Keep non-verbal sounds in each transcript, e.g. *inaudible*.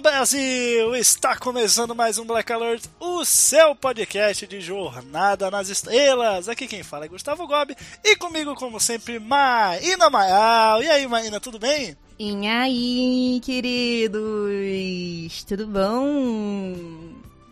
Klingons de todo o Brasil! Está começando mais um Black Alert, o seu podcast de Jornada nas Estrelas. Aqui quem fala é Gustavo Gobi e comigo, como sempre, Maína Maial. E aí, Maína, tudo bem? E aí, queridos? Tudo bom?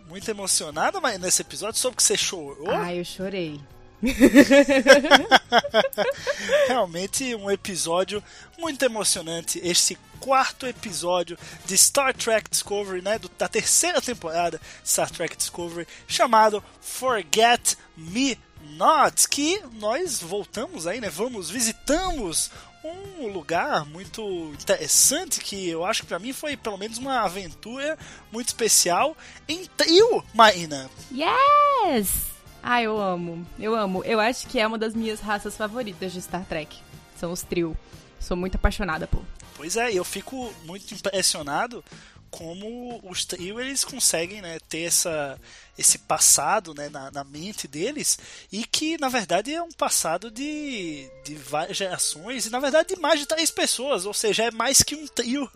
Muito emocionada, Maína, nesse episódio, soube que você chorou. Ai, eu chorei. *laughs* Realmente um episódio muito emocionante. Este quarto episódio de Star Trek Discovery, né, da terceira temporada de Star Trek Discovery, chamado Forget Me Not, que nós voltamos aí, né, vamos, visitamos um lugar muito interessante que eu acho que pra mim foi pelo menos uma aventura muito especial em trio, Maína. Yes! Ai, eu amo. Eu amo. Eu acho que é uma das minhas raças favoritas de Star Trek. São os trio. Sou muito apaixonada por. Pois é, eu fico muito impressionado como os trio eles conseguem né, ter essa, esse passado né, na, na mente deles e que na verdade é um passado de, de várias gerações e na verdade de mais de três pessoas, ou seja, é mais que um trio.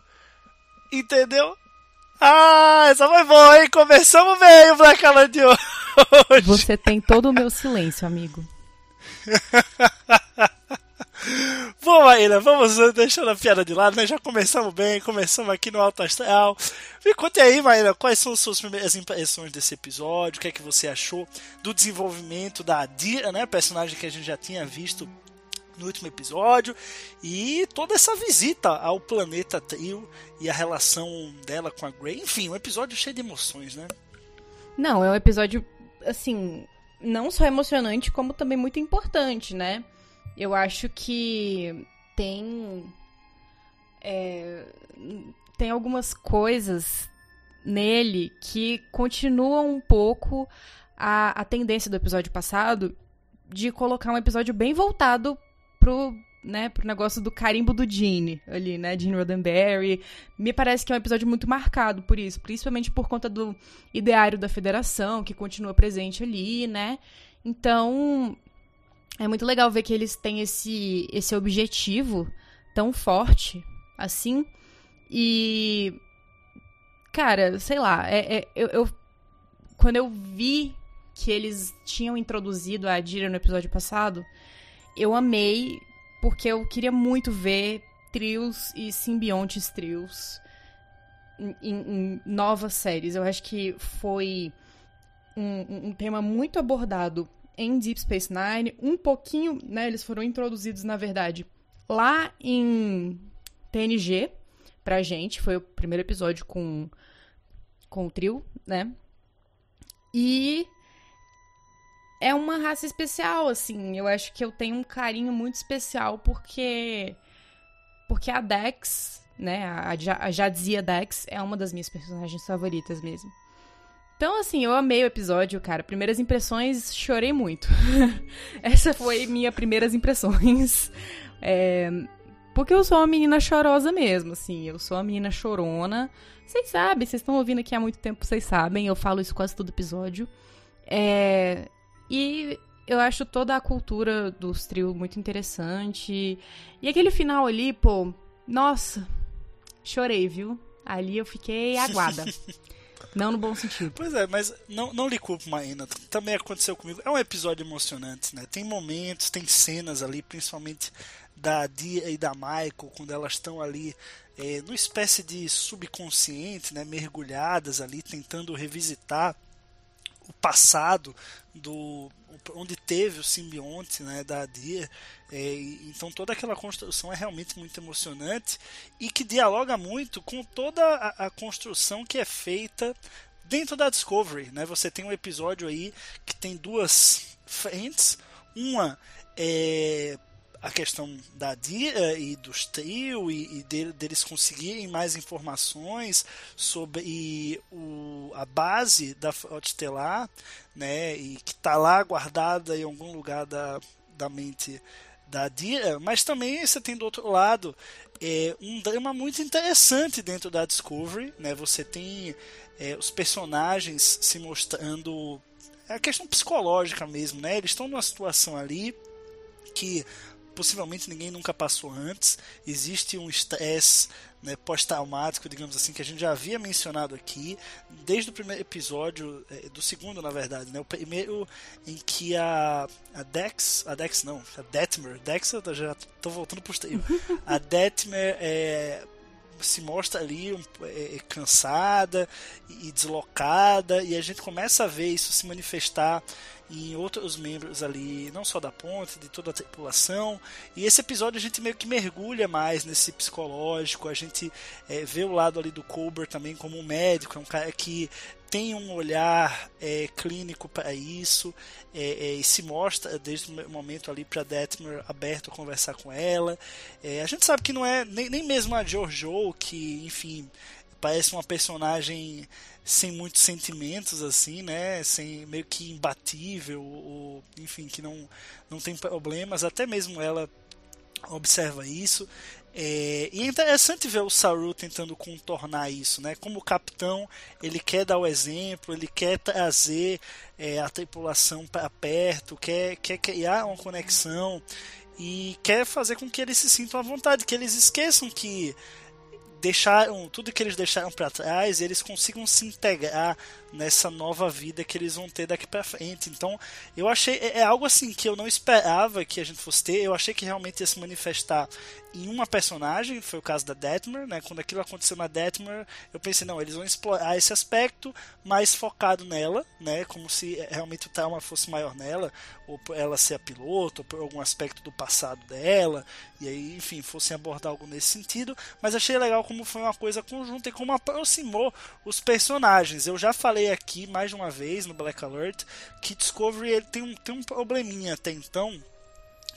Entendeu? Ah, essa foi boa, hein? Começamos bem o Black Alert de hoje. Você tem todo o meu silêncio, amigo. *laughs* Bom, Maíra, vamos deixando a piada de lado, né? Já começamos bem, começamos aqui no Alto Astral. Me conte aí, Maíra, quais são as suas primeiras impressões desse episódio? O que é que você achou do desenvolvimento da Adira, né? Personagem que a gente já tinha visto no último episódio. E toda essa visita ao planeta Trio e a relação dela com a Grey. Enfim, um episódio cheio de emoções, né? Não, é um episódio, assim, não só emocionante, como também muito importante, né? Eu acho que tem. é, tem algumas coisas nele que continuam um pouco a, a tendência do episódio passado de colocar um episódio bem voltado pro, né, pro negócio do carimbo do Gene ali, né? Gene Roddenberry. Me parece que é um episódio muito marcado por isso, principalmente por conta do ideário da federação, que continua presente ali, né? Então, é muito legal ver que eles têm esse, esse objetivo tão forte assim. E. Cara, sei lá, é, é- eu, eu- quando eu vi que eles tinham introduzido a Adira no episódio passado, eu amei, porque eu queria muito ver trios e simbiontes trios em, em- novas séries. Eu acho que foi um, um- um tema muito abordado em Deep Space Nine, um pouquinho, né? Eles foram introduzidos, na verdade, lá em TNG pra gente. Foi o primeiro episódio com, com o trio, né? E é uma raça especial, assim. Eu acho que eu tenho um carinho muito especial porque porque a Dex, né, a, Ja- a Jadzia Dex é uma das minhas personagens favoritas mesmo. Então, assim, eu amei o episódio, cara. Primeiras impressões, chorei muito. *laughs* Essa foi minha primeiras impressões. *laughs* É, porque eu sou uma menina chorosa mesmo, assim. Eu sou uma menina chorona. Vocês sabem, vocês estão ouvindo aqui há muito tempo, vocês sabem. Eu falo isso quase todo episódio. É, e eu acho toda a cultura dos trio muito interessante. E aquele final ali, pô, nossa, chorei, viu? Ali eu fiquei *laughs* aguada. Não no bom sentido. Pois é, mas não, não lhe culpo, Maína. Também aconteceu comigo. É um episódio emocionante, né? Tem momentos, tem cenas ali, principalmente da Dia e da Michael, quando elas estão ali é, numa espécie de subconsciente, né? Mergulhadas ali, tentando revisitar o passado do onde teve o simbionte né, da Adir. É, então toda aquela construção é realmente muito emocionante e que dialoga muito com toda a, a construção que é feita dentro da Discovery, né? Você tem um episódio aí que tem duas frentes. Uma é a questão da Dia e dos trio e, e de, deles conseguirem mais informações sobre o, a base da Frota Estelar, né, e que está lá guardada em algum lugar da, da mente da Dia, mas também você tem do outro lado é, um drama muito interessante dentro da Discovery, né, você tem é, os personagens se mostrando é a questão psicológica mesmo, né? Eles estão numa situação ali que possivelmente ninguém nunca passou antes. Existe um estresse né, pós-traumático, digamos assim, que a gente já havia mencionado aqui, desde o primeiro episódio, é, do segundo, na verdade, né, o primeiro em que a, a Dex, a Dex não, a Detmer, Dex eu já estou voltando para o *laughs* a Detmer é, se mostra ali é, é, cansada e deslocada, e a gente começa a ver isso se manifestar em outros membros ali, não só da ponte, de toda a tripulação. E esse episódio a gente meio que mergulha mais nesse psicológico, a gente é, vê o lado ali do Colbert também como um médico, é um cara que tem um olhar é, clínico para isso é, é, e se mostra desde o momento ali para Detmer aberto a conversar com ela. É, a gente sabe que não é nem, nem mesmo a Jojo que, enfim, parece uma personagem sem muitos sentimentos assim, né? Sem meio que imbatível ou enfim que não não tem problemas. Até mesmo ela observa isso. É, e é interessante ver o Saru tentando contornar isso, né? Como capitão, ele quer dar o exemplo, ele quer trazer é, a tripulação para perto, quer, quer criar uma conexão e quer fazer com que eles se sintam à vontade, que eles esqueçam que deixaram tudo que eles deixaram para trás, eles consigam se integrar nessa nova vida que eles vão ter daqui para frente. Então, eu achei é, é algo assim que eu não esperava que a gente fosse ter. Eu achei que realmente ia se manifestar em uma personagem, foi o caso da Detmer, né? Quando aquilo aconteceu na Detmer, eu pensei, não, eles vão explorar esse aspecto mais focado nela, né? Como se realmente o trauma fosse maior nela, ou por ela ser a piloto, ou por algum aspecto do passado dela, e aí, enfim, fossem abordar algo nesse sentido. Mas achei legal como foi uma coisa conjunta e como aproximou os personagens. Eu já falei aqui mais de uma vez no Black Alert que Discovery ele tem um, tem um probleminha até então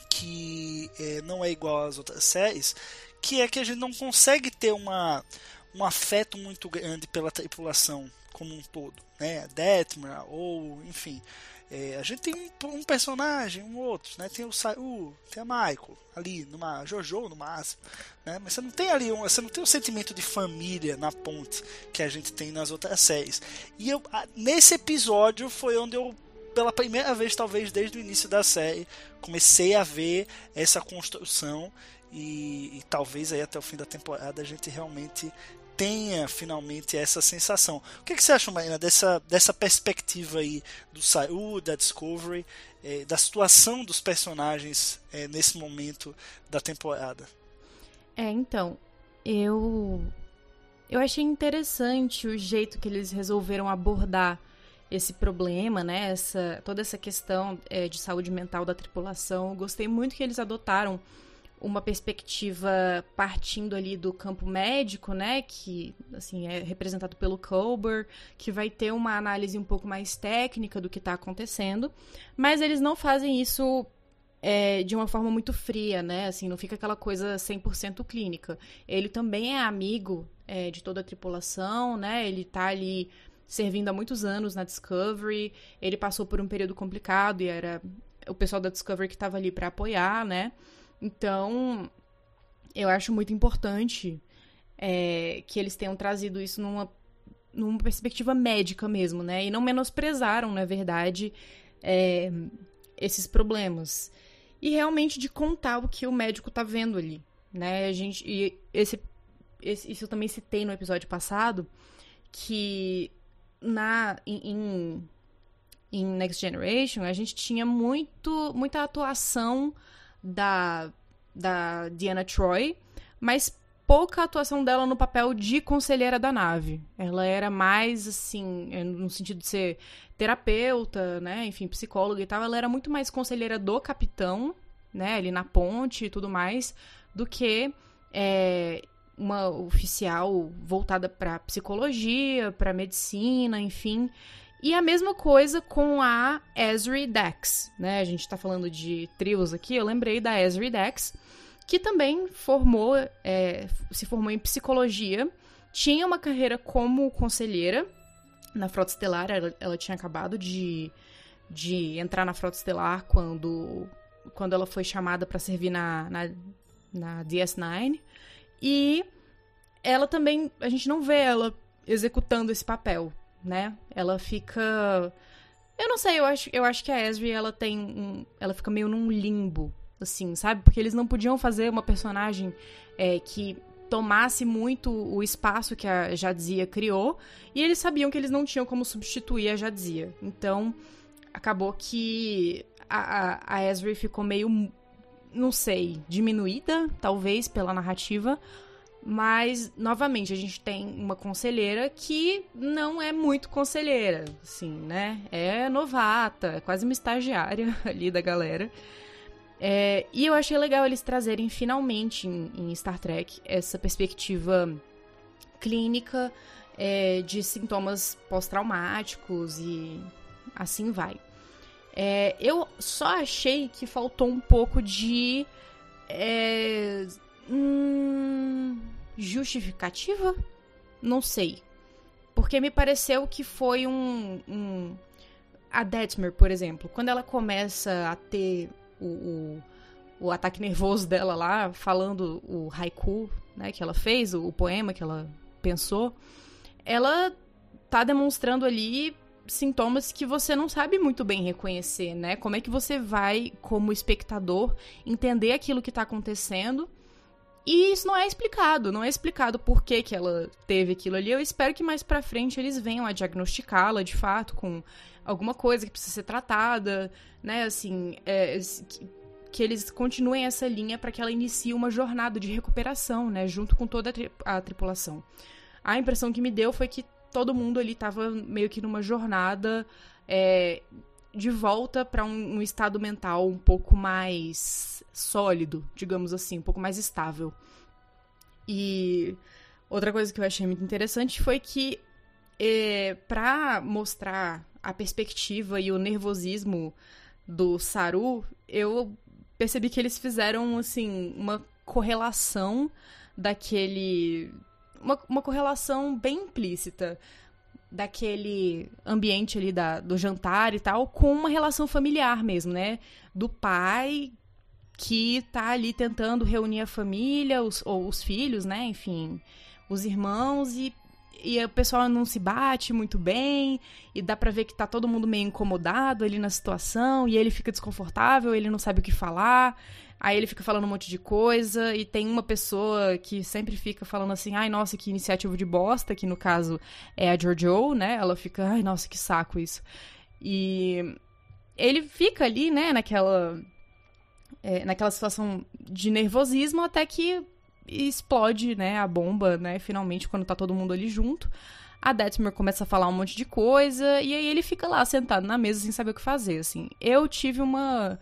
que é, não é igual às outras séries, que é que a gente não consegue ter uma, um afeto muito grande pela tripulação como um todo, né? Detmer, ou enfim, é, a gente tem um, um, personagem, um outro, né? Tem o Sayu, tem a Michael ali, numa Jojo no máximo, né? Mas você não tem ali um, você não tem o um sentimento de família na ponte que a gente tem nas outras séries. E eu, nesse episódio foi onde eu pela primeira vez, talvez desde o início da série, comecei a ver essa construção e, e, talvez aí até o fim da temporada a gente realmente tenha finalmente essa sensação. O que, que você acha, Marina, dessa, dessa perspectiva aí do Saru, da Discovery, é, da situação dos personagens é, nesse momento da temporada? É, então, eu eu achei interessante o jeito que eles resolveram abordar esse problema, né? Essa, toda essa questão é, de saúde mental da tripulação. Eu gostei muito que eles adotaram uma perspectiva partindo ali do campo médico, né, que assim é representado pelo Colbert, que vai ter uma análise um pouco mais técnica do que está acontecendo, mas eles não fazem isso é, de uma forma muito fria, né, assim não fica aquela coisa 100% clínica. Ele também é amigo é, de toda a tripulação, né, ele está ali servindo há muitos anos na Discovery. Ele passou por um período complicado e era o pessoal da Discovery que estava ali para apoiar, né? Então, eu acho muito importante é, que eles tenham trazido isso numa, numa perspectiva médica mesmo, né? E não menosprezaram, na verdade, é, esses problemas. E realmente de contar o que o médico tá vendo ali, né? A gente, e esse, esse, isso eu também citei no episódio passado, que na em, em Next Generation a gente tinha muito muita atuação da da Diana Troy, mas pouca atuação dela no papel de conselheira da nave. Ela era mais assim, no sentido de ser terapeuta, né, enfim, psicóloga e tal, ela era muito mais conselheira do capitão, né, ali na ponte e tudo mais, do que é, uma oficial voltada para psicologia, para medicina, enfim. E a mesma coisa com a Esri Dex, né? A gente tá falando de trios aqui, eu lembrei da Esri Dex, que também formou, é, se formou em psicologia, tinha uma carreira como conselheira na Frota Estelar, ela, ela tinha acabado de, de entrar na Frota Estelar quando, quando ela foi chamada para servir na, na, na DS9, e ela também, a gente não vê ela executando esse papel, né? Ela fica. Eu não sei, eu acho, eu acho que a Esri, ela tem um, Ela fica meio num limbo, assim, sabe? Porque eles não podiam fazer uma personagem é, que tomasse muito o espaço que a Jadzia criou, e eles sabiam que eles não tinham como substituir a Jadzia. Então, acabou que a, a, a Esri ficou meio, não sei, diminuída, talvez, pela narrativa, mas, novamente, a gente tem uma conselheira que não é muito conselheira, assim, né? É novata, é quase uma estagiária *laughs* ali da galera. É, e eu achei legal eles trazerem finalmente em, em Star Trek essa perspectiva clínica é, de sintomas pós-traumáticos e assim vai. É, eu só achei que faltou um pouco de. É, hum, justificativa? Não sei. Porque me pareceu que foi um. um... A Detmer, por exemplo, quando ela começa a ter o, o, o, ataque nervoso dela lá, falando o haiku né, que ela fez, o, o poema que ela pensou, ela tá demonstrando ali sintomas que você não sabe muito bem reconhecer, né? Como é que você vai, como espectador, entender aquilo que tá acontecendo e isso não é explicado, não é explicado por que, que ela teve aquilo ali. Eu espero que mais pra frente eles venham a diagnosticá-la de fato com alguma coisa que precisa ser tratada, né? Assim, é, que, que, eles continuem essa linha para que ela inicie uma jornada de recuperação, né? Junto com toda a, tri a tripulação. A impressão que me deu foi que todo mundo ali tava meio que numa jornada é, de volta para um, um, estado mental um pouco mais sólido, digamos assim, um pouco mais estável. E outra coisa que eu achei muito interessante foi que, é, para mostrar a perspectiva e o nervosismo do Saru, eu percebi que eles fizeram, assim, uma correlação daquele. Uma, uma correlação bem implícita daquele ambiente ali da, do jantar e tal, com uma relação familiar mesmo, né? Do pai que tá ali tentando reunir a família, os, ou os filhos, né? Enfim, os irmãos e, e o pessoal não se bate muito bem e dá pra ver que tá todo mundo meio incomodado ali na situação e ele fica desconfortável, ele não sabe o que falar. Aí ele fica falando um monte de coisa e tem uma pessoa que sempre fica falando assim: "Ai, nossa, que iniciativa de bosta", que no caso é a Jojo, né? Ela fica: "Ai, nossa, que saco isso". E ele fica ali, né, naquela é, naquela situação de nervosismo até que explode, né, a bomba, né, finalmente quando tá todo mundo ali junto. A Detmer começa a falar um monte de coisa e aí ele fica lá sentado na mesa sem saber o que fazer, assim. Eu tive uma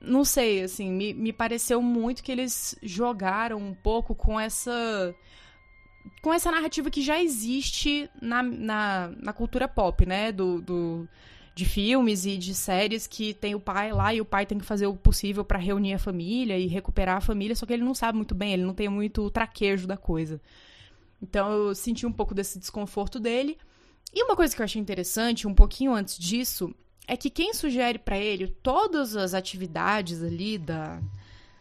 não sei, assim, me, me pareceu muito que eles jogaram um pouco com essa com essa narrativa que já existe na, na, na cultura pop, né? Do, do, de filmes e de séries que tem o pai lá e o pai tem que fazer o possível para reunir a família e recuperar a família, só que ele não sabe muito bem, ele não tem muito traquejo da coisa. Então eu senti um pouco desse desconforto dele. E uma coisa que eu achei interessante, um pouquinho antes disso, é que quem sugere para ele todas as atividades ali da.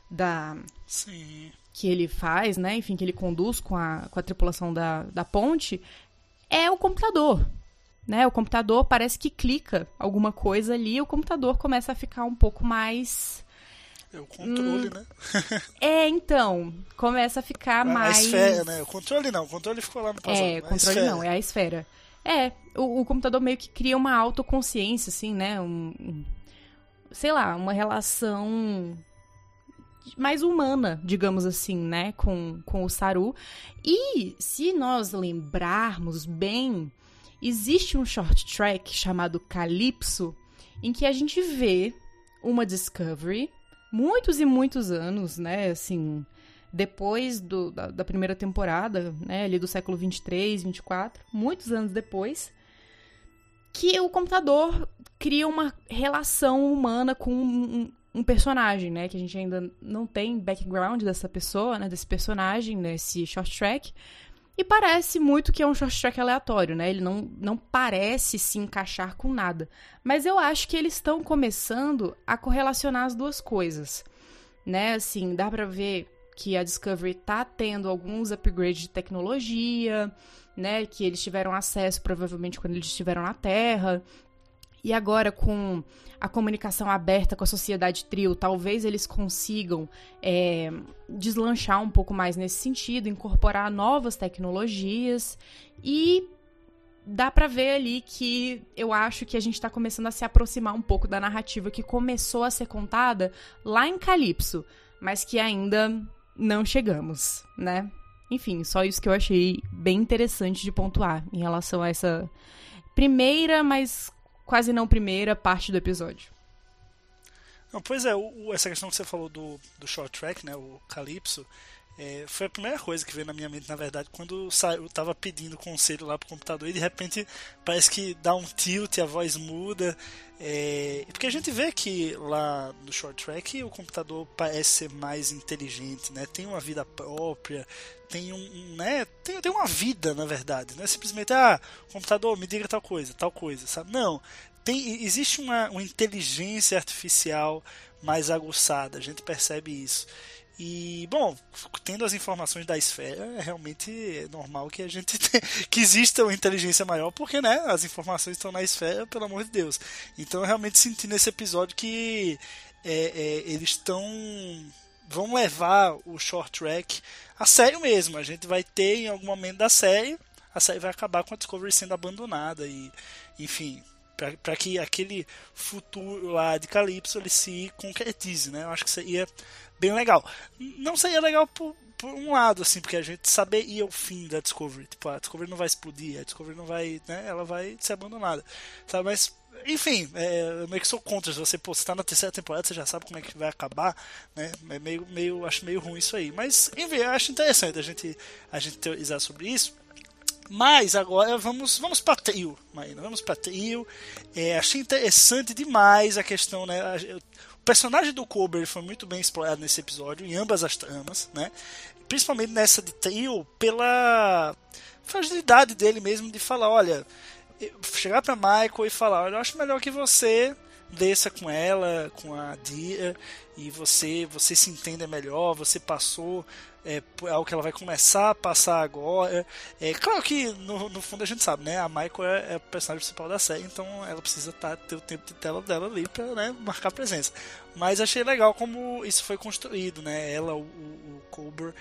da Sim. que ele faz, né? Enfim, que ele conduz com a, com a tripulação da, da ponte, é o computador. Né? O computador parece que clica alguma coisa ali e o computador começa a ficar um pouco mais. É o controle, Hum. né? *laughs* É, então, começa a ficar A mais. esfera, né? O controle não, o controle ficou lá no passado. É, a controle esfera. não, é a esfera. É, o, o computador meio que cria uma autoconsciência, assim, né? Um, um- sei lá, uma relação mais humana, digamos assim, né? Com, com o Saru. E se nós lembrarmos bem, existe um short track chamado Calypso, em que a gente vê uma Discovery, muitos e muitos anos, né? Assim, depois do, da, da, primeira temporada, né, ali do século 23, 24, muitos anos depois, que o computador cria uma relação humana com um, um, personagem, né, que a gente ainda não tem background dessa pessoa, né, desse personagem, nesse short track, e parece muito que é um short track aleatório, né? Ele não, não parece se encaixar com nada. Mas eu acho que eles estão começando a correlacionar as duas coisas, né? Assim, dá pra ver que a Discovery tá tendo alguns upgrades de tecnologia, né? Que eles tiveram acesso provavelmente quando eles estiveram na Terra. E agora, com a comunicação aberta com a sociedade trio, talvez eles consigam é, deslanchar um pouco mais nesse sentido, incorporar novas tecnologias e dá para ver ali que eu acho que a gente está começando a se aproximar um pouco da narrativa que começou a ser contada lá em Calypso, mas que ainda não chegamos, né? Enfim, só isso que eu achei bem interessante de pontuar em relação a essa primeira, mas quase não primeira parte do episódio. Não, pois é, o, essa questão que você falou do, do short track, né, o Calypso, é, foi a primeira coisa que veio na minha mente, na verdade, quando eu tava pedindo conselho lá pro computador e de repente parece que dá um tilt, a voz muda. É, porque a gente vê que lá no short track o computador parece ser mais inteligente, né? Tem uma vida própria, tem um, né? Tem, tem uma vida, na verdade. Não é simplesmente, ah, computador, me diga tal coisa, tal coisa, sabe? Não. Tem, existe uma, uma inteligência artificial mais aguçada, a gente percebe isso. E, bom, tendo as informações da esfera, é realmente normal que a gente *laughs* que exista uma inteligência maior, porque, né, as informações estão na esfera, pelo amor de Deus. Então, eu realmente senti nesse episódio que é, é, eles estão vão levar o short track a sério mesmo. A gente vai ter em algum momento da série, a série vai acabar com a Discovery sendo abandonada e, enfim, para que aquele futuro lá de Calypso ele se concretize, né? Eu acho que seria bem legal. Não seria legal por, por um lado, assim, porque a gente saberia o fim da Discovery. Tipo, a Discovery não vai explodir, a Discovery não vai, né? Ela vai ser abandonada, sabe? Mas enfim, é, eu meio que sou contra. Se você postar tá na terceira temporada, você já sabe como é que vai acabar, né? É meio, meio, acho meio ruim isso aí. Mas, enfim, eu acho interessante a gente, a gente teorizar sobre isso. Mas agora vamos, vamos para trio, Marina. Vamos para trio. É, achei interessante demais a questão, né? O personagem do Cobra foi muito bem explorado nesse episódio, em ambas as tramas, né? Principalmente nessa de trio, pela fragilidade dele mesmo de falar, olha, chegar para Michael e falar, olha, eu acho melhor que você desça com ela, com a Dia, e você você se entenda melhor, você passou é, algo que ela vai começar a passar agora. É, claro que no, no fundo a gente sabe, né? A Michael é, é personagem principal da série, então ela precisa tá, ter o tempo de tela dela ali para né, marcar presença. Mas achei legal como isso foi construído, né? Ela, o, o Cobra.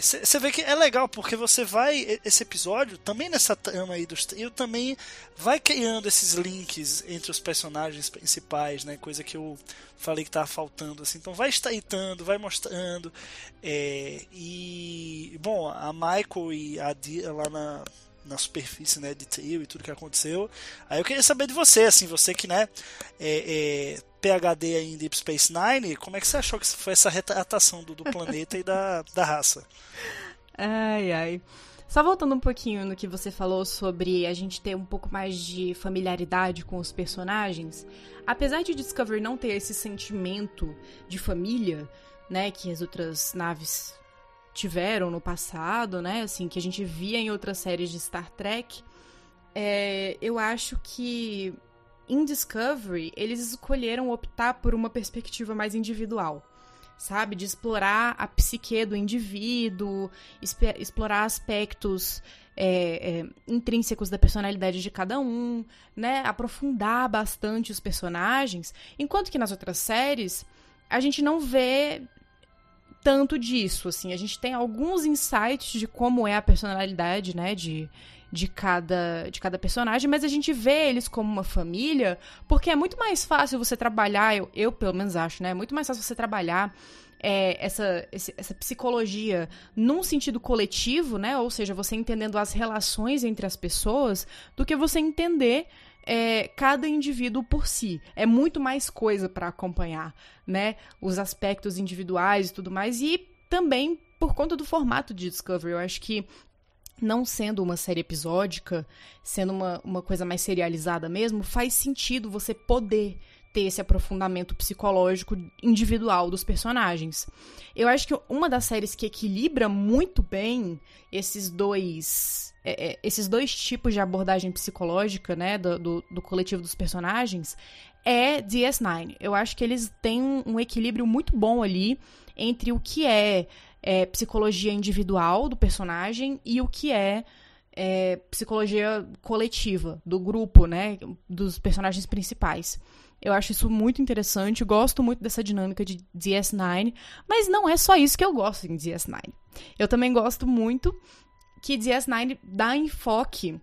Você é, vê que é legal, porque você vai. Esse episódio, também nessa trama aí dos trio, também vai criando esses links entre os personagens principais, né? Coisa que eu falei que tava faltando, assim. Então vai estreitando, vai mostrando. É, e. Bom, a Michael e a Dia lá na na superfície né, de trio e tudo que aconteceu. Aí eu queria saber de você, assim, você que né, é, é PHD aí em Deep Space Nine, como é que você achou que foi essa retratação do, do planeta e da, da raça? Ai, ai. Só voltando um pouquinho no que você falou sobre a gente ter um pouco mais de familiaridade com os personagens, apesar de Discovery não ter esse sentimento de família, né, que as outras naves tiveram no passado, né? Assim, que a gente via em outras séries de Star Trek. É, eu acho que em Discovery eles escolheram optar por uma perspectiva mais individual, sabe? De explorar a psique do indivíduo, explorar aspectos é, é, intrínsecos da personalidade de cada um, né? Aprofundar bastante os personagens, enquanto que nas outras séries a gente não vê tanto disso, assim. A gente tem alguns insights de como é a personalidade, né, de, de cada, de cada personagem, mas a gente vê eles como uma família, porque é muito mais fácil você trabalhar, eu, eu pelo menos acho, né, é muito mais fácil você trabalhar é, essa, essa psicologia num sentido coletivo, né, ou seja, você entendendo as relações entre as pessoas, do que você entender é, cada indivíduo por si. É muito mais coisa para acompanhar, né? Os aspectos individuais e tudo mais. E também por conta do formato de Discovery. Eu acho que não sendo uma série episódica, sendo uma, uma coisa mais serializada mesmo, faz sentido você poder ter esse aprofundamento psicológico individual dos personagens. Eu acho que uma das séries que equilibra muito bem esses dois é, é, esses dois tipos de abordagem psicológica, né, do, do, do, coletivo dos personagens, é DS9. Eu acho que eles têm um equilíbrio muito bom ali entre o que é é, psicologia individual do personagem e o que é, é, psicologia coletiva, do grupo, né? Dos personagens principais. Eu acho isso muito interessante, gosto muito dessa dinâmica de DS9, mas não é só isso que eu gosto em DS9. Eu também gosto muito que DS9 dá enfoque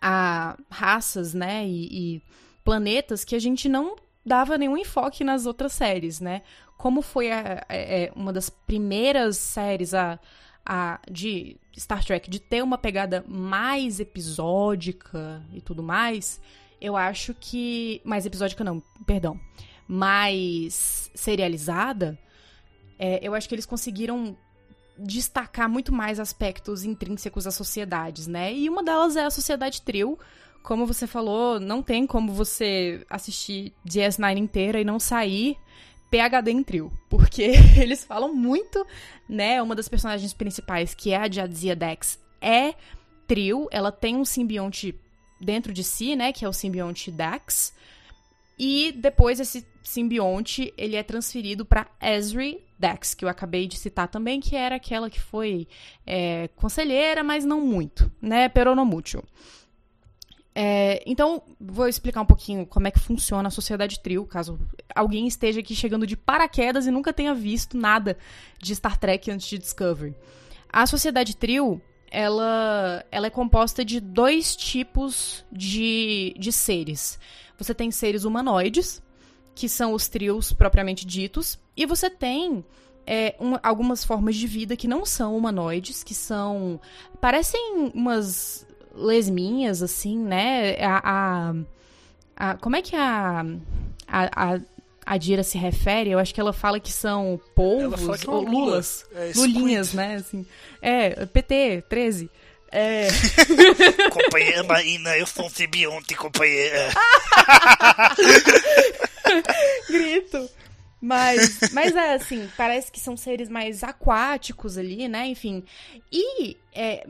a raças, né, e, e planetas que a gente não dava nenhum enfoque nas outras séries, né? Como foi a, a, é, uma das primeiras séries a, a, de Star Trek de ter uma pegada mais episódica e tudo mais, eu acho que. Mais episódica não, perdão. Mais serializada, é, eu acho que eles conseguiram destacar muito mais aspectos intrínsecos às sociedades, né? E uma delas é a sociedade trio. Como você falou, não tem como você assistir DS9 inteira e não sair PHD em trio, porque *laughs* eles falam muito, né? Uma das personagens principais, que é a Jadzia Dex, é trio, ela tem um simbionte dentro de si, né, que é o simbionte Dax. E depois esse simbionte, ele é transferido para Esri Dex, que eu acabei de citar também, que era aquela que foi é, conselheira, mas não muito, né, peronomútil. É, então, vou explicar um pouquinho como é que funciona a sociedade trio, caso alguém esteja aqui chegando de paraquedas e nunca tenha visto nada de Star Trek antes de Discovery. A sociedade trio, ela, ela é composta de dois tipos de, de seres. Você tem seres humanoides, que são os trios propriamente ditos, e você tem é, um, algumas formas de vida que não são humanoides, que são. parecem umas lesminhas, assim, né? A, a, a, como é que a, a, a, Dira se refere? Eu acho que ela fala que são polvos que ou lulas. É, lulinhas, né? Assim. É, PT, 13. É. *laughs* companheira Marina, eu sou um simbionte, companheira. *laughs* Grito. Mas, mas é assim, parece que são seres mais aquáticos ali, né? Enfim. E é,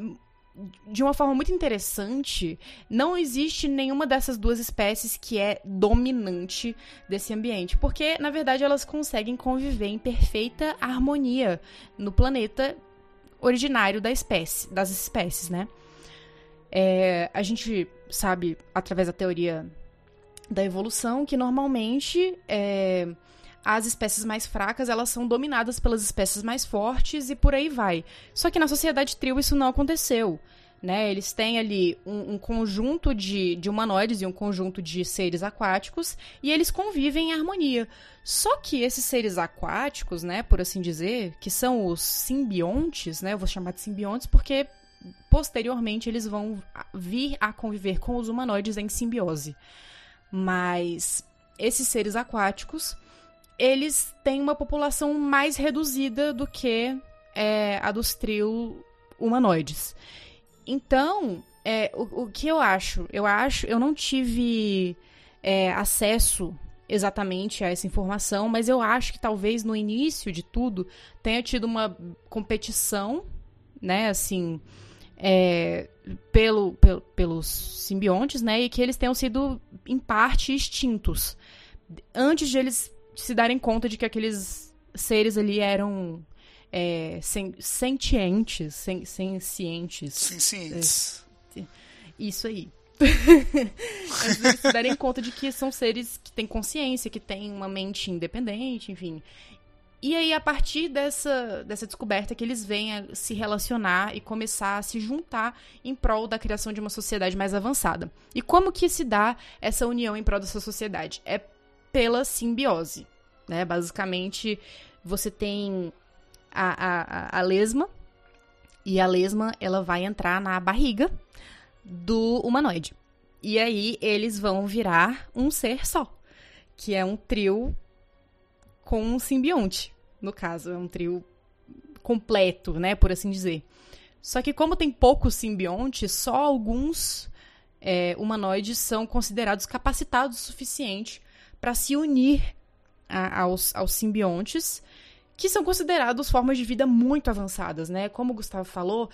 de uma forma muito interessante, não existe nenhuma dessas duas espécies que é dominante desse ambiente, porque na verdade elas conseguem conviver em perfeita harmonia no planeta originário da espécie, das espécies, né? É, a gente sabe através da teoria da evolução que normalmente é, as espécies mais fracas elas são dominadas pelas espécies mais fortes e por aí vai. Só que na sociedade trio isso não aconteceu. Né? Eles têm ali um, um, conjunto de, de humanoides e um conjunto de seres aquáticos e eles convivem em harmonia. Só que esses seres aquáticos, né, por assim dizer, que são os simbiontes, né, eu vou chamar de simbiontes porque posteriormente eles vão vir a conviver com os humanoides em simbiose. Mas esses seres aquáticos eles têm uma população mais reduzida do que é, a dos trio humanoides. Então, é, o, o, que eu acho? Eu acho, eu não tive é, acesso exatamente a essa informação, mas eu acho que talvez no início de tudo tenha tido uma competição, né, assim, é, pelo, pelo, pelos simbiontes, né, e que eles tenham sido em parte extintos antes de eles se darem conta de que aqueles seres ali eram é, sen, sentientes, sen, sencientes. Sencientes. É, isso aí. *laughs* Eles se darem conta de que são seres que têm consciência, que têm uma mente independente, enfim. E aí, a partir dessa, dessa descoberta, que eles vêm a se relacionar e começar a se juntar em prol da criação de uma sociedade mais avançada. E como que se dá essa união em prol dessa sociedade? É pela simbiose. Né? Basicamente, você tem a, a, a lesma, e a lesma ela vai entrar na barriga do humanoide. E aí eles vão virar um ser só, que é um trio com um simbionte, no caso, é um trio completo, né, por assim dizer. Só que como tem poucos simbiontes, só alguns é, humanoides são considerados capacitados o suficiente para se unir a, aos, aos simbiontes, que são considerados formas de vida muito avançadas, né? Como o Gustavo falou,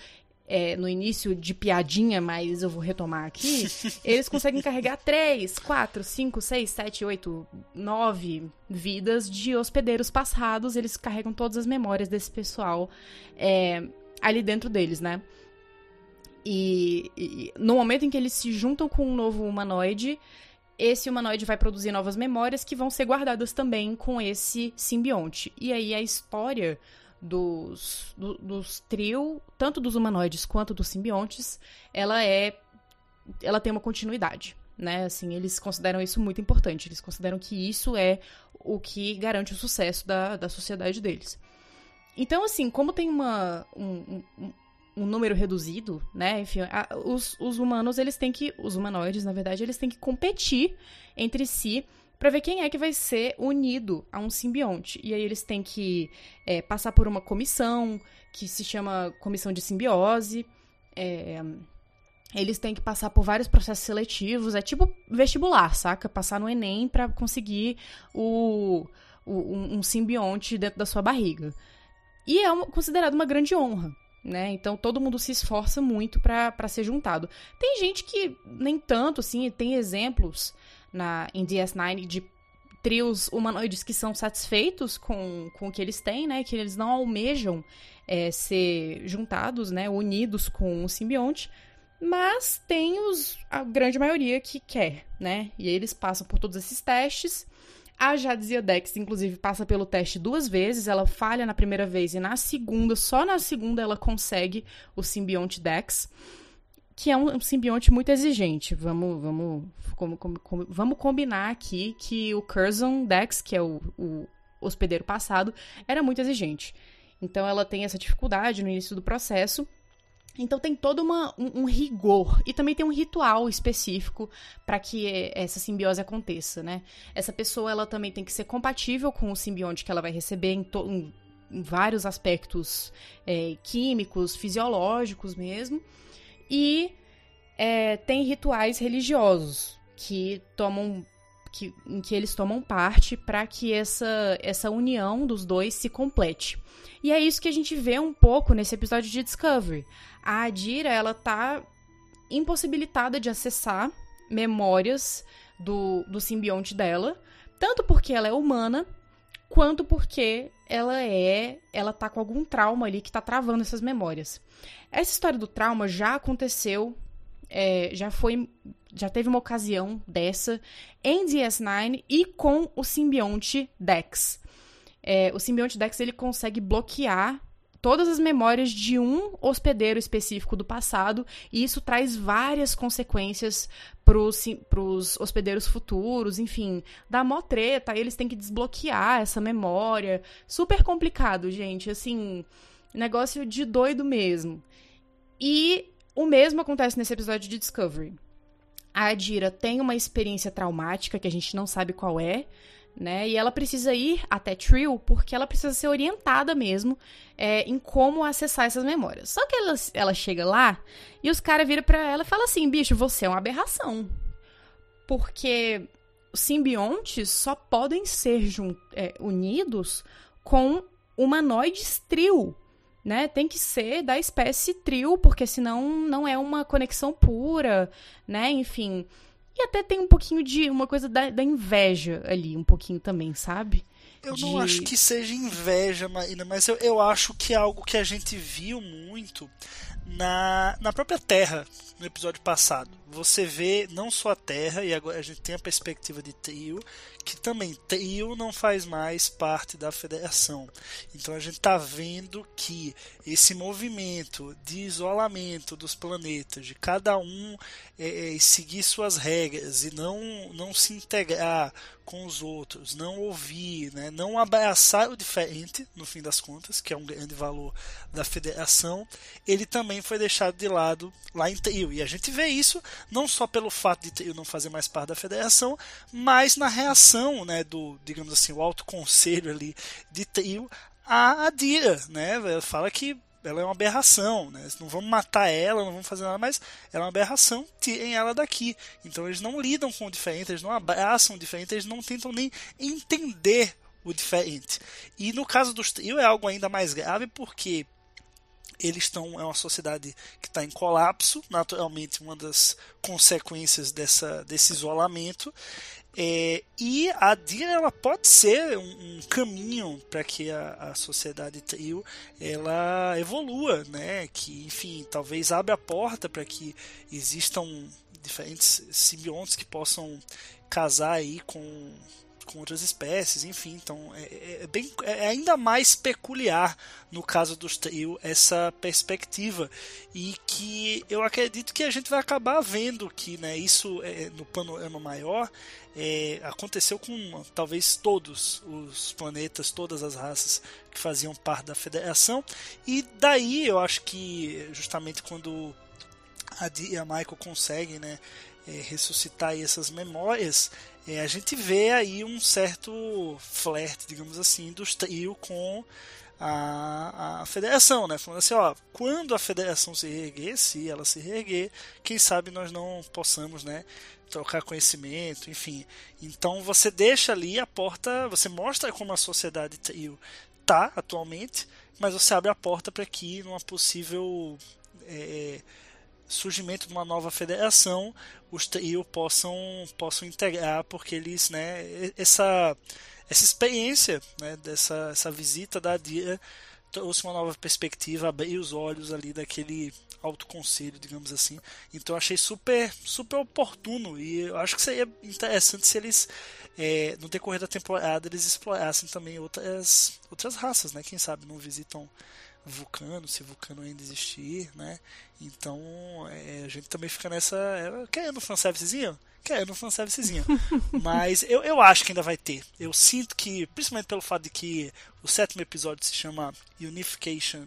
é, no início de piadinha, mas eu vou retomar aqui, *laughs* eles conseguem carregar 3, 4, 5, 6, 7, 8, 9 vidas de hospedeiros passados. Eles carregam todas as memórias desse pessoal é, ali dentro deles, né? E, e, no momento em que eles se juntam com um novo humanoide, esse humanoide vai produzir novas memórias que vão ser guardadas também com esse simbionte. E aí a história dos, do, dos trio, tanto dos humanoides quanto dos simbiontes, ela é. Ela tem uma continuidade. Né? Assim, eles consideram isso muito importante. Eles consideram que isso é o que garante o sucesso da, da sociedade deles. Então, assim, como tem uma, um, um número reduzido, né? Enfim, a, os, os humanos, eles têm que. Os humanoides, na verdade, eles têm que competir entre si para ver quem é que vai ser unido a um simbionte. E aí eles têm que é, passar por uma comissão, que se chama Comissão de Simbiose. É, eles têm que passar por vários processos seletivos. É tipo vestibular, saca? Passar no Enem para conseguir o, o, um, simbionte dentro da sua barriga. E é uma, considerado uma grande honra. Né? Então todo mundo se esforça muito para ser juntado. Tem gente que nem tanto, assim, tem exemplos na, em DS9 de trios humanoides que são satisfeitos com, com o que eles têm, né? Que eles não almejam é, ser juntados, né? Unidos com o simbionte. Mas tem os, a grande maioria que quer, né? E eles passam por todos esses testes. A Jadzia Dex, inclusive, passa pelo teste duas vezes. Ela falha na primeira vez e na segunda, só na segunda, ela consegue o simbionte Dex que é um, simbionte muito exigente. Vamos, vamos, como, como, como, vamos combinar aqui que o Curzon Dex, que é o, o hospedeiro passado, era muito exigente. Então ela tem essa dificuldade no início do processo. Então tem todo uma, um, um, rigor e também tem um ritual específico para que essa simbiose aconteça, né? Essa pessoa ela também tem que ser compatível com o simbionte que ela vai receber em, em, em vários aspectos é, químicos, fisiológicos mesmo. E é, tem rituais religiosos que tomam que, em que eles tomam parte para que essa, essa união dos dois se complete. E é isso que a gente vê um pouco nesse episódio de Discovery. A Adira, ela tá impossibilitada de acessar memórias do, do simbionte dela, tanto porque ela é humana, quanto porque ela é, ela tá com algum trauma ali que tá travando essas memórias. Essa história do trauma já aconteceu, é, já foi, já teve uma ocasião dessa em DS9 e com o simbionte Dex. É, o simbionte Dex ele consegue bloquear todas as memórias de um hospedeiro específico do passado, e isso traz várias consequências para os hospedeiros futuros, enfim, dá mó treta, eles têm que desbloquear essa memória. Super complicado, gente, assim, negócio de doido mesmo. E o mesmo acontece nesse episódio de Discovery. A Adira tem uma experiência traumática que a gente não sabe qual é, né? E ela precisa ir até Trill porque ela precisa ser orientada mesmo é, em como acessar essas memórias. Só que ela, ela chega lá e os caras viram pra ela e falam assim: bicho, você é uma aberração. Porque simbiontes só podem ser é, unidos com humanoides trio. Né? Tem que ser da espécie trio, porque senão não é uma conexão pura, né? Enfim. E até tem um pouquinho de uma coisa da, da inveja ali, um pouquinho também, sabe? Eu de... não acho que seja inveja, Marina, mas eu, eu acho que é algo que a gente viu muito na, na própria Terra, no episódio passado. Você vê não só a Terra, e agora a gente tem a perspectiva de Trio, que também Trio não faz mais parte da Federação. Então a gente está vendo que esse movimento de isolamento dos planetas, de cada um é, é, seguir suas regras e não, não se integrar com os outros, não ouvir, né, não abraçar o diferente, no fim das contas, que é um grande valor da federação, ele também foi deixado de lado lá em Trio. E a gente vê isso não só pelo fato de Trio não fazer mais parte da federação, mas na reação né, do, digamos assim, o alto conselho ali de Trio a Adira, né? Fala que ela é uma aberração, né? Não vamos matar ela, não vamos fazer nada, mas ela é uma aberração, tirem ela daqui. Então eles não lidam com o diferente, eles não abraçam o diferente, eles não tentam nem entender o diferente. E no caso dos trio é algo ainda mais grave porque eles estão é uma sociedade que está em colapso, naturalmente uma das consequências dessa, desse isolamento. É, e a DIA ela pode ser um, um caminho para que a, a, sociedade trio ela evolua, né? Que enfim talvez abra a porta para que existam diferentes simbiontes que possam casar aí com com outras espécies, enfim, então é, é, é, bem, é ainda mais peculiar no caso dos trio essa perspectiva. E que eu acredito que a gente vai acabar vendo que né, isso é, no panorama maior é, aconteceu com talvez todos os planetas, todas as raças que faziam parte da Federação. E daí eu acho que justamente quando a e a Michael conseguem né, é, ressuscitar essas memórias é, a gente vê aí um certo flerte, digamos assim, dos trio com a, a federação, né? Falando assim, ó, quando a federação se reerguer, se ela se reerguer, quem sabe nós não possamos, né? Trocar conhecimento, enfim. Então você deixa ali a porta, você mostra como a sociedade trio tá atualmente, mas você abre a porta para que numa possível é, surgimento de uma nova federação, os trio possam, possam integrar, porque eles, né, essa, essa experiência né, dessa essa visita da Adira trouxe uma nova perspectiva, abriu os olhos ali daquele autoconselho, digamos assim. Então achei super super oportuno e eu acho que seria interessante se eles é, no decorrer da temporada eles explorassem também outras outras raças, né? Quem sabe não visitam Vulcano, se Vulcano ainda existir, né? Então é, a gente também fica nessa. É, querendo um fanservicezinho? Querendo um fanservicezinho. *laughs* Mas eu, eu acho que ainda vai ter. Eu sinto que, principalmente pelo fato de que o sétimo episódio se chama Unification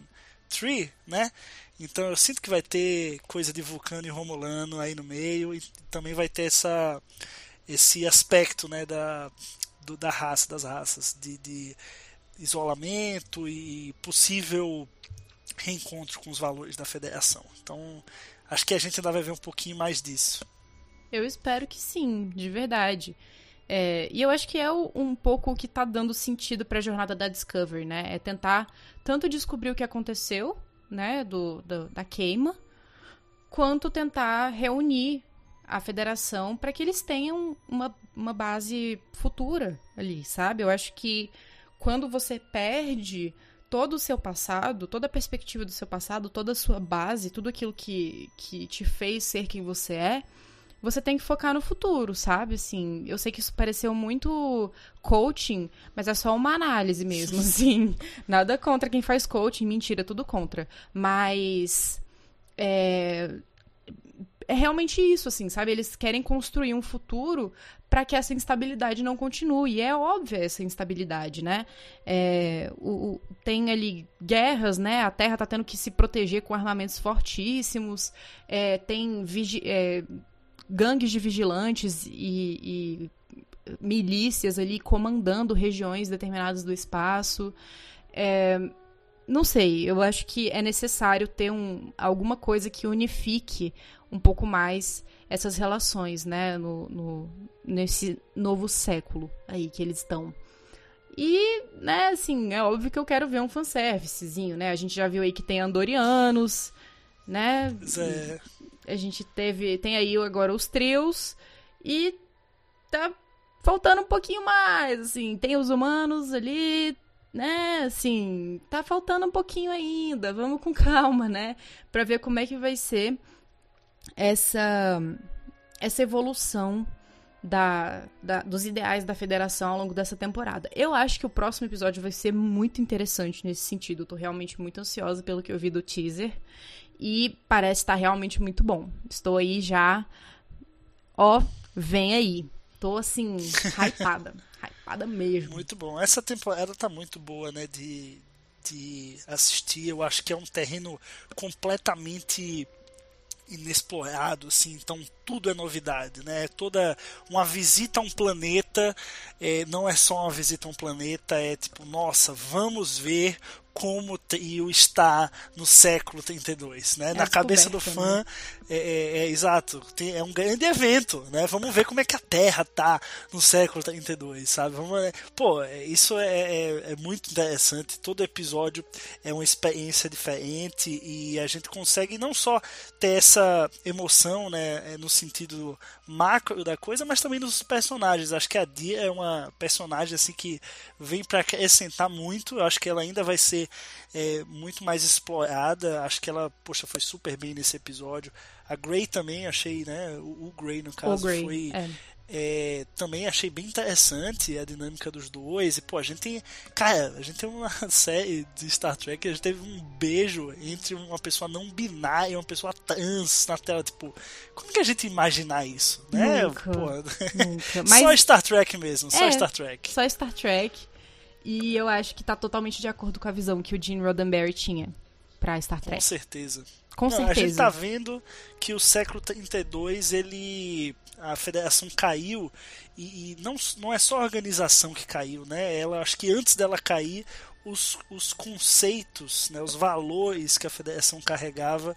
3, né? Então eu sinto que vai ter coisa de Vulcano e Romulano aí no meio e também vai ter essa esse aspecto, né, da do, da raça, das raças, de, de isolamento e possível reencontro com os valores da federação. Então, acho que a gente ainda vai ver um pouquinho mais disso. Eu espero que sim, de verdade. É, e eu acho que é um pouco o que está dando sentido para a jornada da Discovery, né? É tentar tanto descobrir o que aconteceu, né, do, do da queima, quanto tentar reunir a federação para que eles tenham uma, uma base futura ali, sabe? Eu acho que quando você perde todo o seu passado, toda a perspectiva do seu passado, toda a sua base, tudo aquilo que, que te fez ser quem você é, você tem que focar no futuro, sabe? Assim, eu sei que isso pareceu muito coaching, mas é só uma análise mesmo, *laughs* assim. Nada contra quem faz coaching, mentira, tudo contra. Mas é, é realmente isso, assim, sabe? Eles querem construir um futuro para que essa instabilidade não continue. E é óbvia essa instabilidade, né? É, o, o, tem ali guerras, né? A Terra está tendo que se proteger com armamentos fortíssimos. É, tem é, gangues de vigilantes e, e milícias ali comandando regiões determinadas do espaço. É, não sei, eu acho que é necessário ter um, alguma coisa que unifique um pouco mais essas relações, né, no, no, nesse novo século aí que eles estão. E, né, assim, é óbvio que eu quero ver um fanservicezinho, né? A gente já viu aí que tem andorianos, né? É. A gente teve, tem aí agora os trios e tá faltando um pouquinho mais, assim, tem os humanos ali, né, assim, tá faltando um pouquinho ainda. Vamos com *laughs* calma, né, para ver como é que vai ser essa, essa evolução da, da, dos ideais da federação ao longo dessa temporada. Eu acho que o próximo episódio vai ser muito interessante nesse sentido. Eu tô realmente muito ansiosa pelo que eu vi do teaser. E parece estar realmente muito bom. Estou aí já. Ó, vem aí. Tô assim, *laughs* hypada. Hypada mesmo. Muito bom. Essa temporada tá muito boa, né? De, de assistir. Eu acho que é um terreno completamente inexplorado, assim, então tudo é novidade, né? Toda uma visita a um planeta é, não é só uma visita a um planeta, é tipo, nossa, vamos ver como o trio está no século 32, né? É Na cabeça do descoberta, fã, é, é- é exato, tem- é um grande evento, né? Vamos ver como é que a Terra tá no século 32, sabe? Vamos, é, pô, é- isso é, é- é muito interessante. Todo episódio é uma experiência diferente e a gente consegue não só ter essa emoção, né, no sentido macro da coisa, mas também nos personagens. Acho que a Dia é uma personagem assim que vem para acrescentar muito. Eu acho que ela ainda vai ser muito mais explorada. Acho que ela, poxa, foi super bem nesse episódio. A Grey também achei, né? O, o Grey no caso Grey, foi é. é, também achei bem interessante a dinâmica dos dois. E, pô, a gente tem. Cara, a gente tem uma *laughs* série de Star Trek que a gente teve um beijo entre uma pessoa não binária e uma pessoa trans na tela. Tipo, como que a gente imaginar isso? Né? Nunca, Pô, *laughs* Nunca. Só Mas Star Trek mesmo, só É. Star Trek. só Star Trek. E eu acho que tá totalmente de acordo com a visão que o Gene Roddenberry tinha pra Star Com Trek. certeza. Com Não, A gente certeza. tá vendo que o século 32 ele a federação caiu e, e não, não é só a organização que caiu, né? Ela acho que antes dela cair os, os conceitos, né, os valores que a federação carregava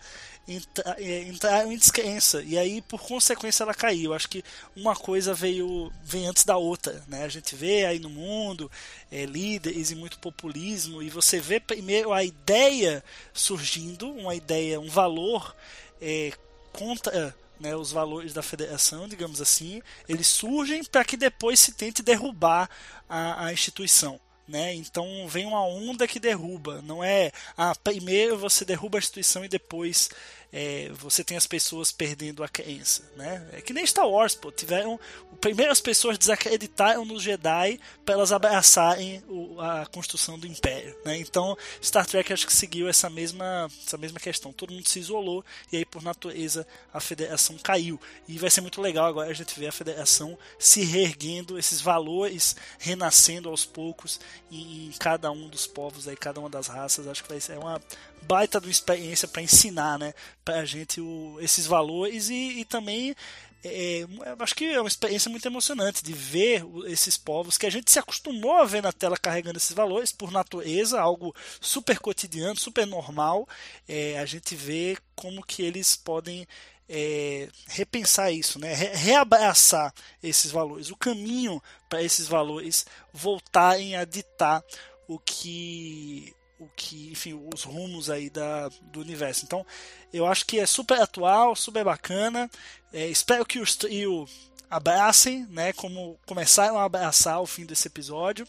eh, entraram em descrença e aí por consequência ela caiu. Acho que uma coisa veio vem antes da outra, né? A gente vê aí no mundo eh, líderes e muito populismo e você vê primeiro a ideia surgindo, uma ideia, um valor eh, contra né, os valores da federação, digamos assim, eles surgem para que depois se tente derrubar a, a instituição. Né? Então vem uma onda que derruba. Não é ah, primeiro você derruba a instituição e depois é, você tem as pessoas perdendo a crença. Né? É que nem Star Wars, pô. Tiveram. Primeiro as pessoas desacreditaram nos Jedi para elas abraçarem o- a construção do Império. Né? Então Star Trek acho que seguiu essa mesma, essa mesma questão. Todo mundo se isolou e aí por natureza a federação caiu. E vai ser muito legal agora a gente ver a federação se reerguendo, esses valores renascendo aos poucos em, em cada um dos povos, aí, cada uma das raças. Acho que vai ser uma baita de uma experiência para ensinar né, pra gente o, esses valores e, e também. é, eu acho que é uma experiência muito emocionante de ver esses povos que a gente se acostumou a ver na tela carregando esses valores por natureza, algo super cotidiano, super normal. É, a gente vê como que eles podem é, repensar isso, né? Re- reabraçar esses valores, o caminho para esses valores voltarem a ditar o que o que, enfim, os rumos aí da, do universo. Então, eu acho que é super atual, super bacana. É, espero que os trio abracem, né? Como começaram a abraçar o fim desse episódio.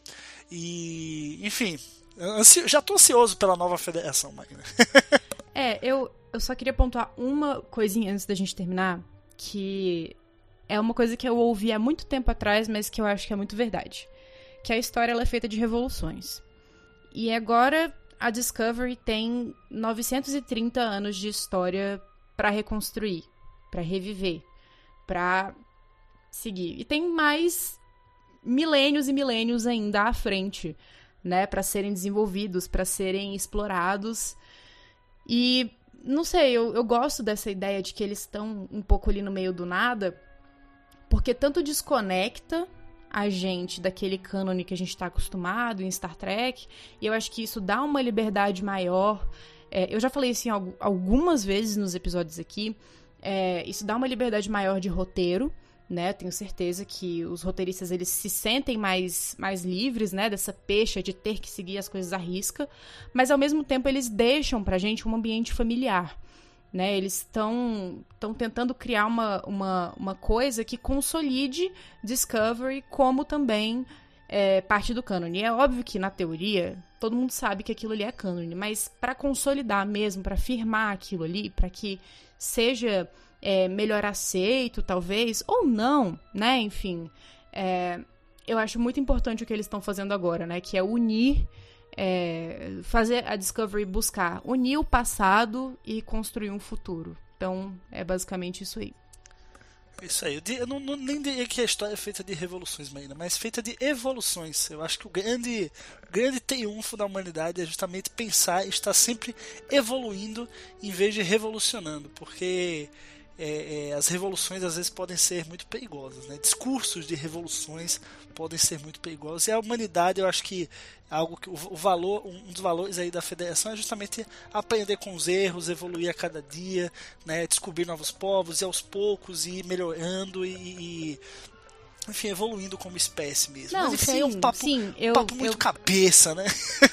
E, enfim, ansi- já tô ansioso pela nova federação. *laughs* É, eu, eu só queria pontuar uma coisinha antes da gente terminar, que é uma coisa que eu ouvi há muito tempo atrás, mas que eu acho que é muito verdade. Que a história ela é feita de revoluções. E agora a Discovery tem 930 anos de história pra reconstruir, pra reviver, pra seguir. E tem mais milênios e milênios ainda à frente, né, Pra serem desenvolvidos, pra serem explorados. E não sei, eu, eu gosto dessa ideia de que eles estão um pouco ali no meio do nada, porque tanto desconecta a gente daquele cânone que a gente tá acostumado em Star Trek, e eu acho que isso dá uma liberdade maior. É, eu já falei isso algu- algumas vezes nos episódios aqui. é, isso dá uma liberdade maior de roteiro, né? Tenho certeza que os roteiristas eles se sentem mais, mais livres, né? Dessa pecha de ter que seguir as coisas à risca, mas ao mesmo tempo eles deixam pra gente um ambiente familiar. Né, eles estão tentando criar uma, uma, uma coisa que consolide Discovery como também é, parte do cânone. É óbvio que na teoria todo mundo sabe que aquilo ali é cânone, mas para consolidar mesmo, para firmar aquilo ali, para que seja é, melhor aceito, talvez, ou não, né? Enfim, é, eu acho muito importante o que eles estão fazendo agora, né? Que é unir é, fazer a Discovery buscar unir o passado e construir um futuro. Então, é basicamente isso aí. Isso aí, eu não, não, nem diria que a história é feita de revoluções, Marina, mas feita de evoluções. Eu acho que o grande, grande triunfo da humanidade é justamente pensar e estar sempre evoluindo em vez de revolucionando, porque é, é, as revoluções às vezes podem ser muito perigosas, né? Discursos de revoluções podem ser muito perigosos. E a humanidade, eu acho que algo que o, o valor, um dos valores aí da federação é justamente aprender com os erros, evoluir a cada dia, né? Descobrir novos povos e aos poucos ir melhorando e, e enfim, evoluindo como espécie mesmo. Não, Mas enfim, sim, é um papo, sim, eu, papo muito eu... cabeça, né?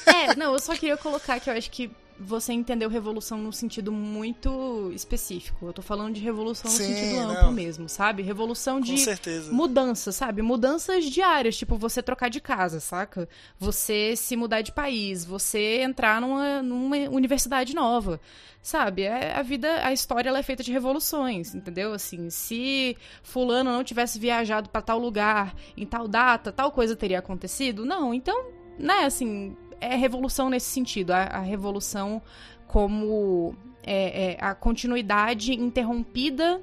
É, não, eu só queria colocar que eu acho que você entendeu revolução num sentido muito específico. Eu tô falando de revolução Sim, no sentido não. amplo mesmo, sabe? Revolução Com de certeza. mudanças, sabe? Mudanças diárias, tipo você trocar de casa, saca? Você se mudar de país, você entrar numa, numa universidade nova. Sabe, é, a vida, a história ela é feita de revoluções, entendeu? Assim, se fulano não tivesse viajado pra tal lugar, em tal data, tal coisa teria acontecido? Não, então, né, assim, é revolução nesse sentido. A, a revolução como é, é, a continuidade interrompida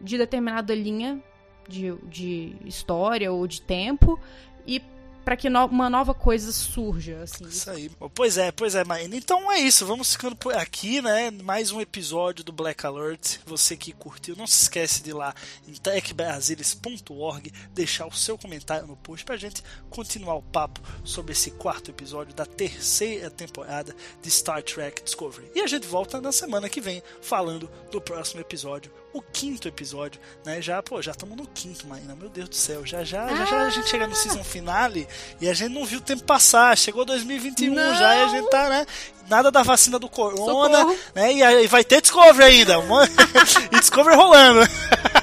de determinada linha de, de história ou de tempo e para que no, uma nova coisa surja, assim. Isso aí. Pois é, pois é, Maína. Então é isso, vamos ficando por aqui, né? Mais um episódio do Black Alert. Você que curtiu, não se esquece de ir lá em techbrasilis.org, deixar o seu comentário no post pra gente continuar o papo sobre esse quarto episódio da terceira temporada de Star Trek Discovery. E a gente volta na semana que vem falando do próximo episódio, o quinto episódio, né? Já, pô, já estamos no quinto, Maína. Meu Deus do céu, já já, já, já a gente chega no season finale e a gente não viu o tempo passar. Chegou 2021 Não. já e a gente tá, né? Nada da vacina do corona, Socorro. né? E aí vai ter Discovery ainda. *laughs* e Discovery rolando.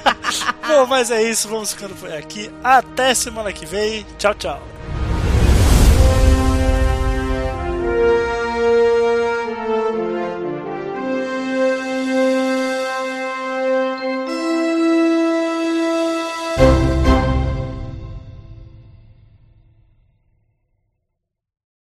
*laughs* Bom, mas é isso. Vamos ficando por aqui. Até semana que vem. Tchau, tchau.